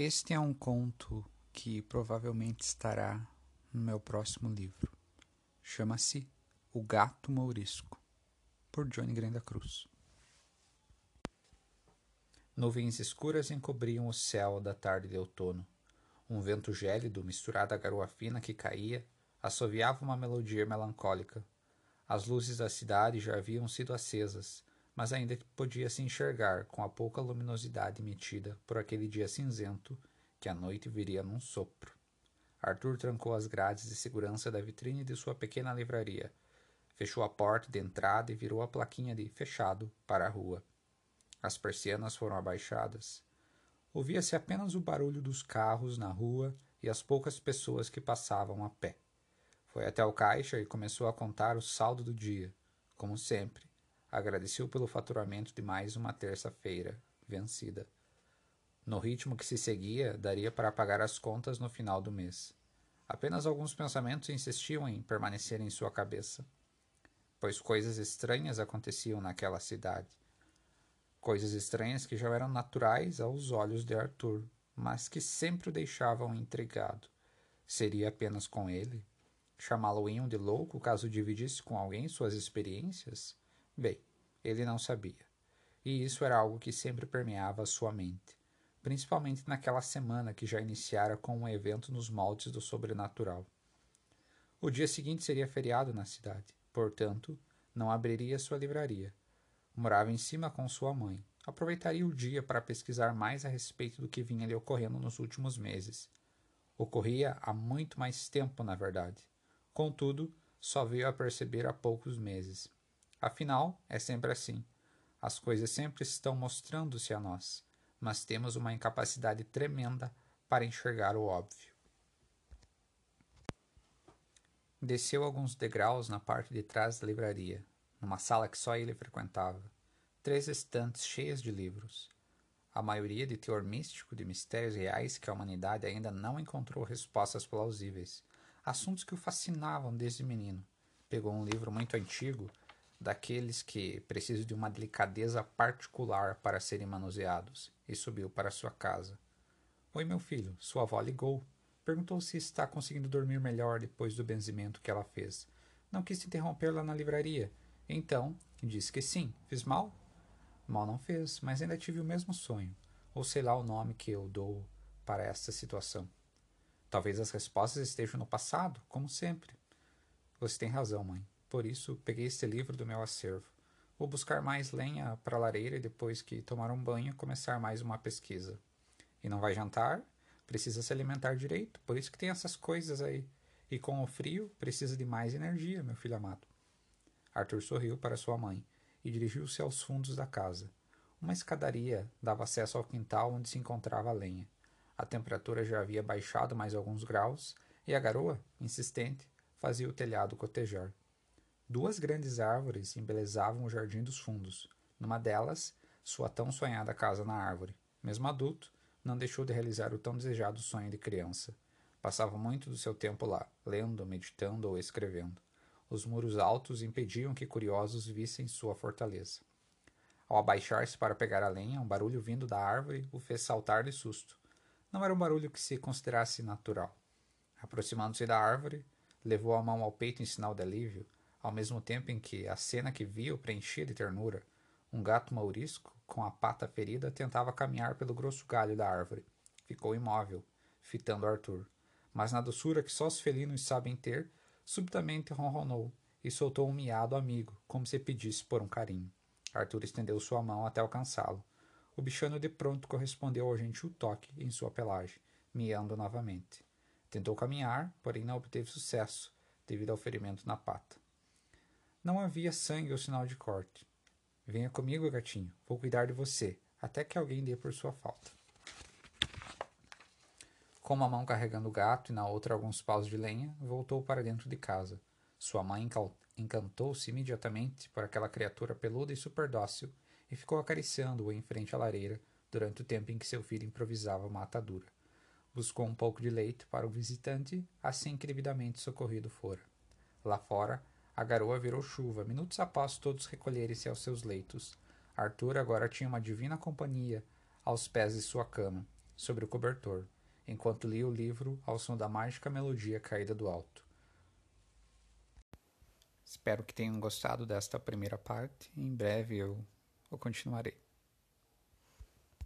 Este é um conto que provavelmente estará no meu próximo livro. Chama-se O Gato Mourisco, por Johnny Grenda Cruz. Nuvens escuras encobriam o céu da tarde de outono. Um vento gélido, misturado à garoa fina que caía, assoviava uma melodia melancólica. As luzes da cidade já haviam sido acesas, mas ainda podia se enxergar com a pouca luminosidade emitida por aquele dia cinzento que a noite viria num sopro. Arthur trancou as grades de segurança da vitrine de sua pequena livraria, fechou a porta de entrada e virou a plaquinha de fechado para a rua. As persianas foram abaixadas. Ouvia-se apenas o barulho dos carros na rua e as poucas pessoas que passavam a pé. Foi até o caixa e começou a contar o saldo do dia, como sempre, agradeceu pelo faturamento de mais uma terça-feira vencida. No ritmo que se seguia, daria para pagar as contas no final do mês. Apenas alguns pensamentos insistiam em permanecer em sua cabeça, pois coisas estranhas aconteciam naquela cidade. Coisas estranhas que já eram naturais aos olhos de Arthur, mas que sempre o deixavam intrigado. Seria apenas com ele? Chamá-lo-iam de louco caso dividisse com alguém suas experiências? Bem, ele não sabia. E isso era algo que sempre permeava sua mente, principalmente naquela semana que já iniciara com um evento nos moldes do sobrenatural. O dia seguinte seria feriado na cidade, portanto, não abriria sua livraria. Morava em cima com sua mãe. Aproveitaria o dia para pesquisar mais a respeito do que vinha lhe ocorrendo nos últimos meses. Ocorria há muito mais tempo, na verdade. Contudo, só veio a perceber há poucos meses. Afinal, é sempre assim. As coisas sempre estão mostrando-se a nós, mas temos uma incapacidade tremenda para enxergar o óbvio. Desceu alguns degraus na parte de trás da livraria, numa sala que só ele frequentava. Três estantes cheias de livros. A maioria de teor místico de mistérios reais que a humanidade ainda não encontrou respostas plausíveis. Assuntos que o fascinavam desde menino. Pegou um livro muito antigo daqueles que precisam de uma delicadeza particular para serem manuseados, e subiu para sua casa. Oi, meu filho, sua avó ligou. Perguntou se está conseguindo dormir melhor depois do benzimento que ela fez. Não quis interrompê-la na livraria. Então, disse que sim. Fiz mal? Mal não fez, mas ainda tive o mesmo sonho, ou sei lá o nome que eu dou para esta situação. Talvez as respostas estejam no passado, como sempre. Você tem razão, mãe. Por isso, peguei este livro do meu acervo. Vou buscar mais lenha para a lareira e depois que tomar um banho, começar mais uma pesquisa. E não vai jantar? Precisa se alimentar direito, por isso que tem essas coisas aí. E com o frio, precisa de mais energia, meu filho amado. Arthur sorriu para sua mãe e dirigiu-se aos fundos da casa. Uma escadaria dava acesso ao quintal onde se encontrava a lenha. A temperatura já havia baixado mais alguns graus e a garoa, insistente, fazia o telhado cotejar. Duas grandes árvores embelezavam o jardim dos fundos. Numa delas, sua tão sonhada casa na árvore. Mesmo adulto, não deixou de realizar o tão desejado sonho de criança. Passava muito do seu tempo lá, lendo, meditando ou escrevendo. Os muros altos impediam que curiosos vissem sua fortaleza. Ao abaixar-se para pegar a lenha, um barulho vindo da árvore o fez saltar de susto. Não era um barulho que se considerasse natural. Aproximando-se da árvore, levou a mão ao peito em sinal de alívio ao mesmo tempo em que a cena que viu preenchia de ternura. Um gato maurisco, com a pata ferida, tentava caminhar pelo grosso galho da árvore. Ficou imóvel, fitando Arthur. Mas na doçura que só os felinos sabem ter, subitamente ronronou e soltou um miado amigo, como se pedisse por um carinho. Arthur estendeu sua mão até alcançá-lo. O bichano de pronto correspondeu ao gentil toque em sua pelagem, miando novamente. Tentou caminhar, porém não obteve sucesso, devido ao ferimento na pata. Não havia sangue ou sinal de corte. Venha comigo, gatinho. Vou cuidar de você, até que alguém dê por sua falta. Com uma mão carregando o gato e na outra alguns paus de lenha, voltou para dentro de casa. Sua mãe encantou-se imediatamente por aquela criatura peluda e super dócil e ficou acariciando-o em frente à lareira durante o tempo em que seu filho improvisava uma atadura. Buscou um pouco de leite para o visitante, assim que devidamente socorrido fora. Lá fora, a garoa virou chuva, minutos após todos recolherem-se aos seus leitos. Arthur agora tinha uma divina companhia aos pés de sua cama. sobre o cobertor, enquanto lia o livro ao som da mágica melodia caída do alto. Espero que tenham gostado desta primeira parte. Em breve eu, eu continuarei.